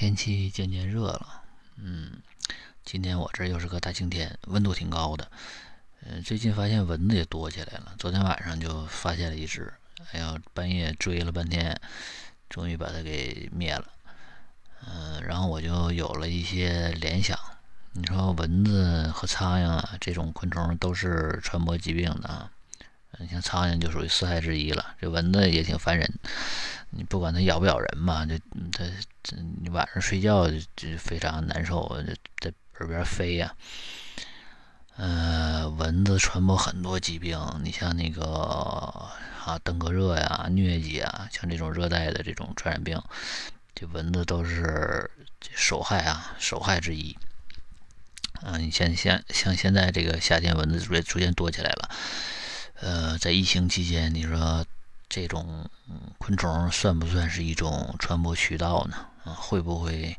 天气渐渐热了，嗯，今天我这又是个大晴天，温度挺高的。嗯，最近发现蚊子也多起来了。昨天晚上就发现了一只，哎呀，半夜追了半天，终于把它给灭了。嗯，然后我就有了一些联想。你说蚊子和苍蝇啊，这种昆虫都是传播疾病的啊。你像苍蝇就属于四害之一了，这蚊子也挺烦人。你不管它咬不咬人嘛，就它这你晚上睡觉就非常难受，就在耳边飞呀。呃，蚊子传播很多疾病，你像那个啊登革热呀、疟疾啊，像这种热带的这种传染病，这蚊子都是首害啊，首害之一。啊，你像像像现在这个夏天，蚊子逐渐逐渐多起来了。呃，在疫情期间，你说。这种昆虫算不算是一种传播渠道呢？啊，会不会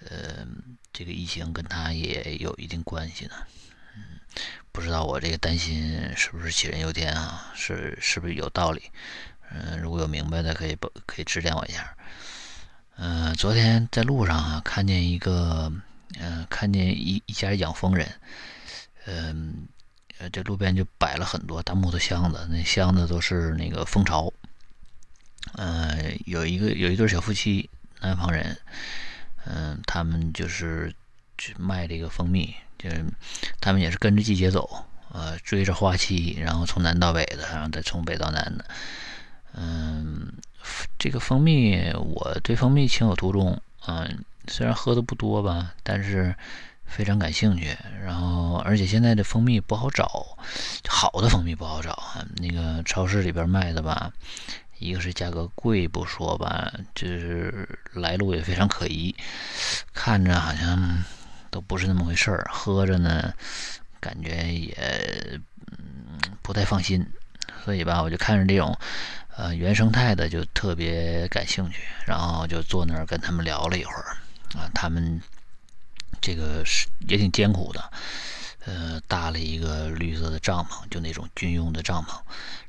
呃，这个疫情跟它也有一定关系呢？嗯，不知道我这个担心是不是杞人忧天啊？是是不是有道理？嗯，如果有明白的，可以不可以指点我一下？嗯，昨天在路上啊，看见一个，嗯，看见一一家养蜂人，嗯。呃，这路边就摆了很多大木头箱子，那箱子都是那个蜂巢。呃，有一个有一对小夫妻，南方人，嗯，他们就是去卖这个蜂蜜，就是他们也是跟着季节走，呃，追着花期，然后从南到北的，然后再从北到南的。嗯，这个蜂蜜，我对蜂蜜情有独钟，嗯，虽然喝的不多吧，但是。非常感兴趣，然后而且现在的蜂蜜不好找，好的蜂蜜不好找啊。那个超市里边卖的吧，一个是价格贵不说吧，就是来路也非常可疑，看着好像都不是那么回事儿，喝着呢感觉也嗯不太放心，所以吧，我就看着这种呃原生态的就特别感兴趣，然后就坐那儿跟他们聊了一会儿啊，他们。这个是也挺艰苦的，呃，搭了一个绿色的帐篷，就那种军用的帐篷，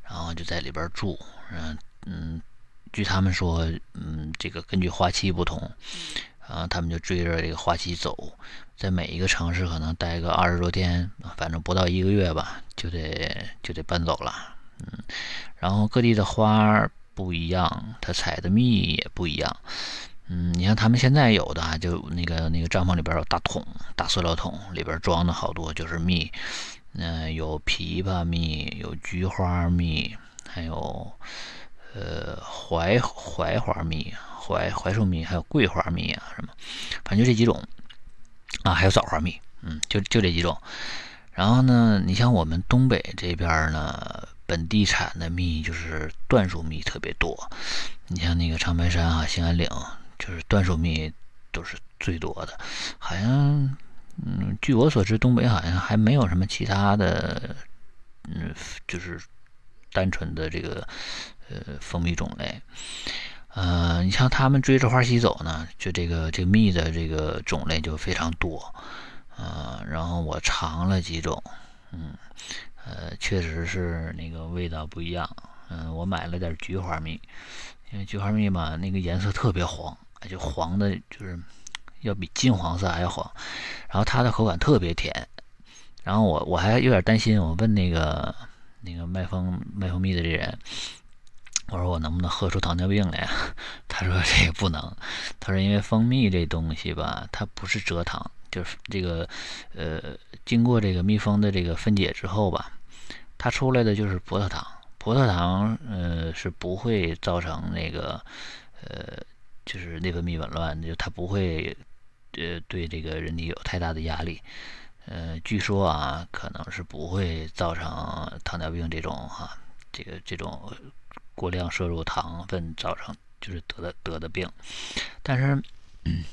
然后就在里边住。嗯嗯，据他们说，嗯，这个根据花期不同，啊，他们就追着这个花期走，在每一个城市可能待个二十多天，反正不到一个月吧，就得就得搬走了。嗯，然后各地的花不一样，它采的蜜也不一样。嗯，你像他们现在有的，就那个那个帐篷里边有大桶，大塑料桶，里边装的好多就是蜜，嗯，有枇杷蜜，有菊花蜜，还有呃槐槐花蜜、槐槐树蜜，还有桂花蜜啊什么，反正就这几种啊，还有枣花蜜，嗯，就就这几种。然后呢，你像我们东北这边呢，本地产的蜜就是椴树蜜特别多，你像那个长白山啊、兴安岭。就是椴树蜜都是最多的，好像，嗯，据我所知，东北好像还没有什么其他的，嗯，就是单纯的这个呃蜂蜜种类。呃，你像他们追着花期走呢，就这个这个蜜的这个种类就非常多。呃，然后我尝了几种，嗯，呃，确实是那个味道不一样。嗯，我买了点菊花蜜，因为菊花蜜嘛，那个颜色特别黄。就黄的，就是要比金黄色还要黄，然后它的口感特别甜，然后我我还有点担心，我问那个那个卖蜂卖蜂蜜的这人，我说我能不能喝出糖尿病来呀？他说这个不能，他说因为蜂蜜这东西吧，它不是蔗糖，就是这个呃经过这个蜜蜂的这个分解之后吧，它出来的就是葡萄糖，葡萄糖呃是不会造成那个呃。就是内分泌紊乱，就它不会，呃，对这个人体有太大的压力。呃，据说啊，可能是不会造成糖尿病这种哈，这个这种过量摄入糖分造成就是得的得的病。但是，嗯，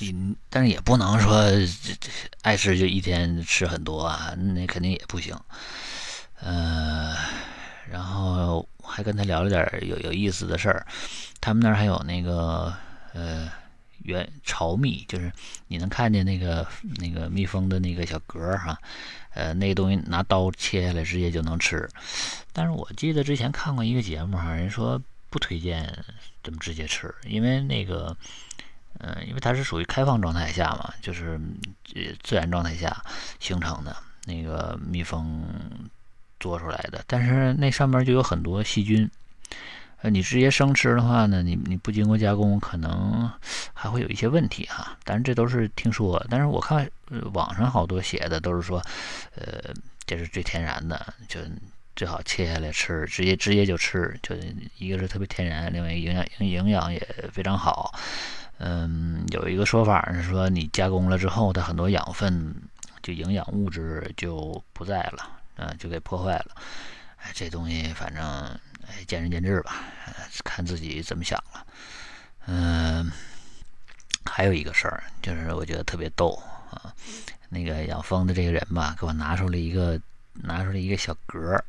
你但是也不能说这这爱吃就一天吃很多啊，那肯定也不行。呃，然后还跟他聊了点有有意思的事儿。他们那儿还有那个呃，原巢蜜，就是你能看见那个那个蜜蜂的那个小格儿哈，呃，那个东西拿刀切下来直接就能吃。但是我记得之前看过一个节目哈，人说不推荐这么直接吃，因为那个嗯，因为它是属于开放状态下嘛，就是自然状态下形成的那个蜜蜂做出来的，但是那上面就有很多细菌。呃，你直接生吃的话呢，你你不经过加工，可能还会有一些问题哈。但是这都是听说，但是我看网上好多写的都是说，呃，这是最天然的，就最好切下来吃，直接直接就吃，就一个是特别天然，另外营养营养也非常好。嗯，有一个说法是说，你加工了之后，它很多养分就营养物质就不在了，嗯，就给破坏了。哎，这东西反正。哎，见仁见智吧，看自己怎么想了。嗯，还有一个事儿，就是我觉得特别逗啊。那个养蜂的这个人吧，给我拿出了一个拿出了一个小格儿，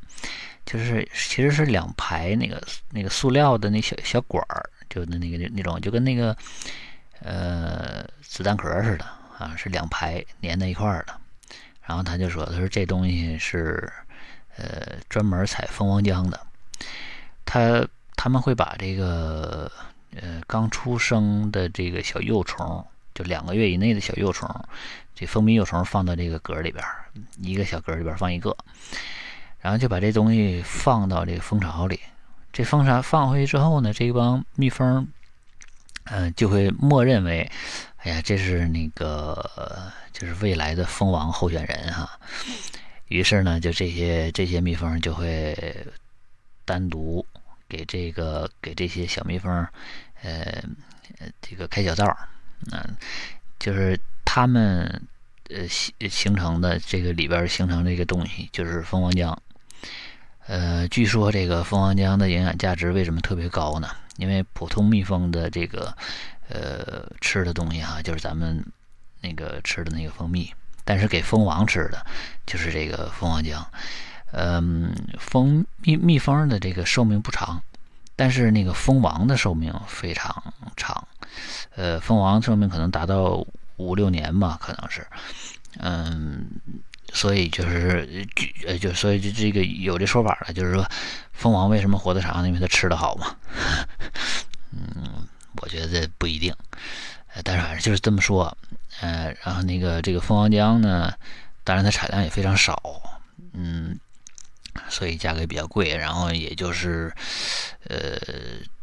就是其实是两排那个那个塑料的那小小管儿，就那那个那种就跟那个呃子弹壳似的啊，是两排粘在一块儿的。然后他就说，他说这东西是呃专门采蜂王浆的。他他们会把这个呃刚出生的这个小幼虫，就两个月以内的小幼虫，这蜂蜜幼虫放到这个格里边，一个小格里边放一个，然后就把这东西放到这个蜂巢里。这蜂巢放回去之后呢，这帮蜜蜂嗯就会默认为，哎呀，这是那个就是未来的蜂王候选人哈。于是呢，就这些这些蜜蜂就会。单独给这个给这些小蜜蜂，呃，这个开小灶，嗯，就是它们呃形形成的这个里边形成这个东西就是蜂王浆，呃，据说这个蜂王浆的营养价值为什么特别高呢？因为普通蜜蜂的这个呃吃的东西哈，就是咱们那个吃的那个蜂蜜，但是给蜂王吃的就是这个蜂王浆。嗯，蜂蜜蜜蜂的这个寿命不长，但是那个蜂王的寿命非常长。呃，蜂王寿命可能达到五六年吧，可能是。嗯，所以就是呃，就所以就这个有这说法了，就是说蜂王为什么活得长？因为它吃的好嘛。嗯，我觉得不一定，但是反正就是这么说。呃，然后那个这个蜂王浆呢，当然它产量也非常少。嗯。所以价格比较贵，然后也就是，呃，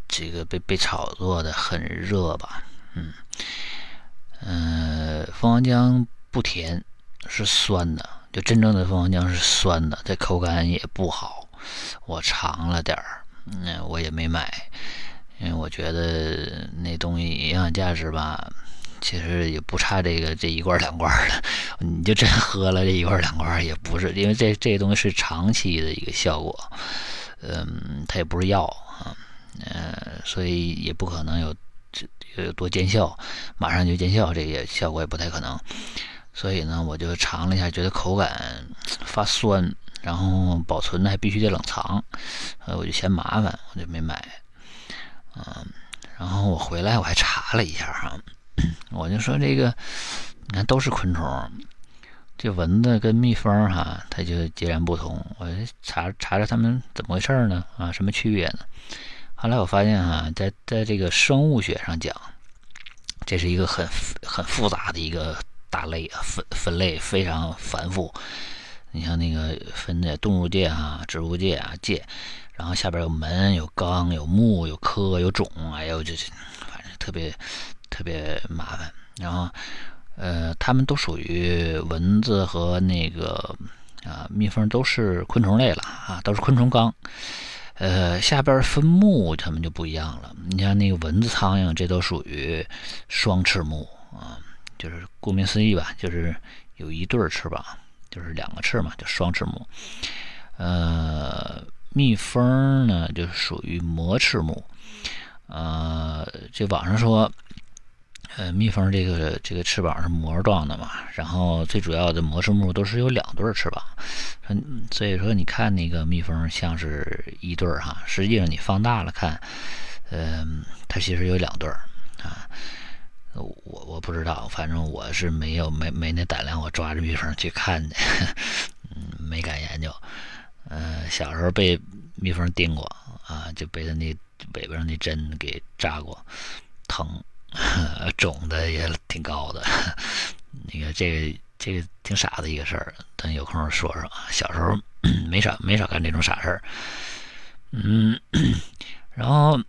这个被被炒作的很热吧，嗯，呃，蜂王浆不甜，是酸的，就真正的蜂王浆是酸的，这口感也不好，我尝了点儿，嗯，我也没买，因为我觉得那东西营养价值吧。其实也不差这个这一罐两罐的，你就真喝了这一罐两罐也不是，因为这这东西是长期的一个效果，嗯，它也不是药啊，呃，所以也不可能有这有多见效，马上就见效，这也效果也不太可能。所以呢，我就尝了一下，觉得口感发酸，然后保存还必须得冷藏，呃，我就嫌麻烦，我就没买。嗯，然后我回来我还查了一下哈。我就说这个，你看都是昆虫，这蚊子跟蜜蜂哈，它就截然不同。我就查查查它们怎么回事呢？啊，什么区别呢？后来我发现哈，在在这个生物学上讲，这是一个很很复杂的一个大类啊，分分类非常繁复。你像那个分的动物界啊、植物界啊界，然后下边有门、有纲、有目、有科、有种，哎呦，这这特别。特别麻烦，然后，呃，它们都属于蚊子和那个啊蜜蜂都是昆虫类了啊，都是昆虫纲。呃，下边分目它们就不一样了。你像那个蚊子、苍蝇，这都属于双翅目啊，就是顾名思义吧，就是有一对翅膀，就是两个翅嘛，就双翅目。呃，蜜蜂呢，就属于膜翅目。呃，这网上说。呃，蜜蜂这个这个翅膀是膜状的嘛，然后最主要的膜翅目都是有两对翅膀，嗯，所以说你看那个蜜蜂像是一对哈，实际上你放大了看，嗯，它其实有两对啊。我我不知道，反正我是没有没没那胆量，我抓着蜜蜂去看的，嗯，没敢研究。嗯，小时候被蜜蜂叮过啊，就被它那尾巴上那针给扎过，疼。肿的也挺高的。那个这个这个挺傻的一个事儿，等有空说说。小时候 没少没少干这种傻事儿。嗯，然后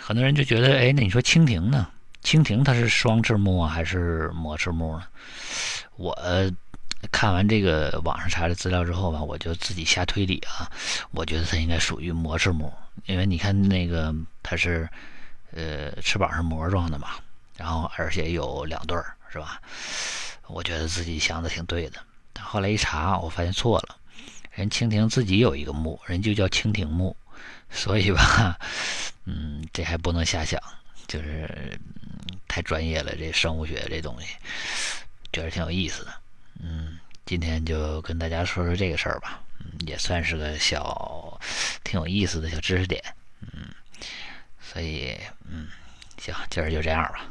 很多人就觉得，哎，那你说蜻蜓呢？蜻蜓它是双翅目啊，还是膜翅目呢？我看完这个网上查的资料之后吧，我就自己瞎推理啊。我觉得它应该属于膜翅目，因为你看那个它是，呃，翅膀是膜状的嘛，然后而且有两对儿，是吧？我觉得自己想的挺对的。但后来一查，我发现错了。人蜻蜓自己有一个目，人就叫蜻蜓目，所以吧，嗯，这还不能瞎想，就是太专业了，这生物学这东西，觉得挺有意思的。嗯，今天就跟大家说说这个事儿吧，嗯，也算是个小挺有意思的小知识点，嗯，所以嗯，行，今儿就这样吧。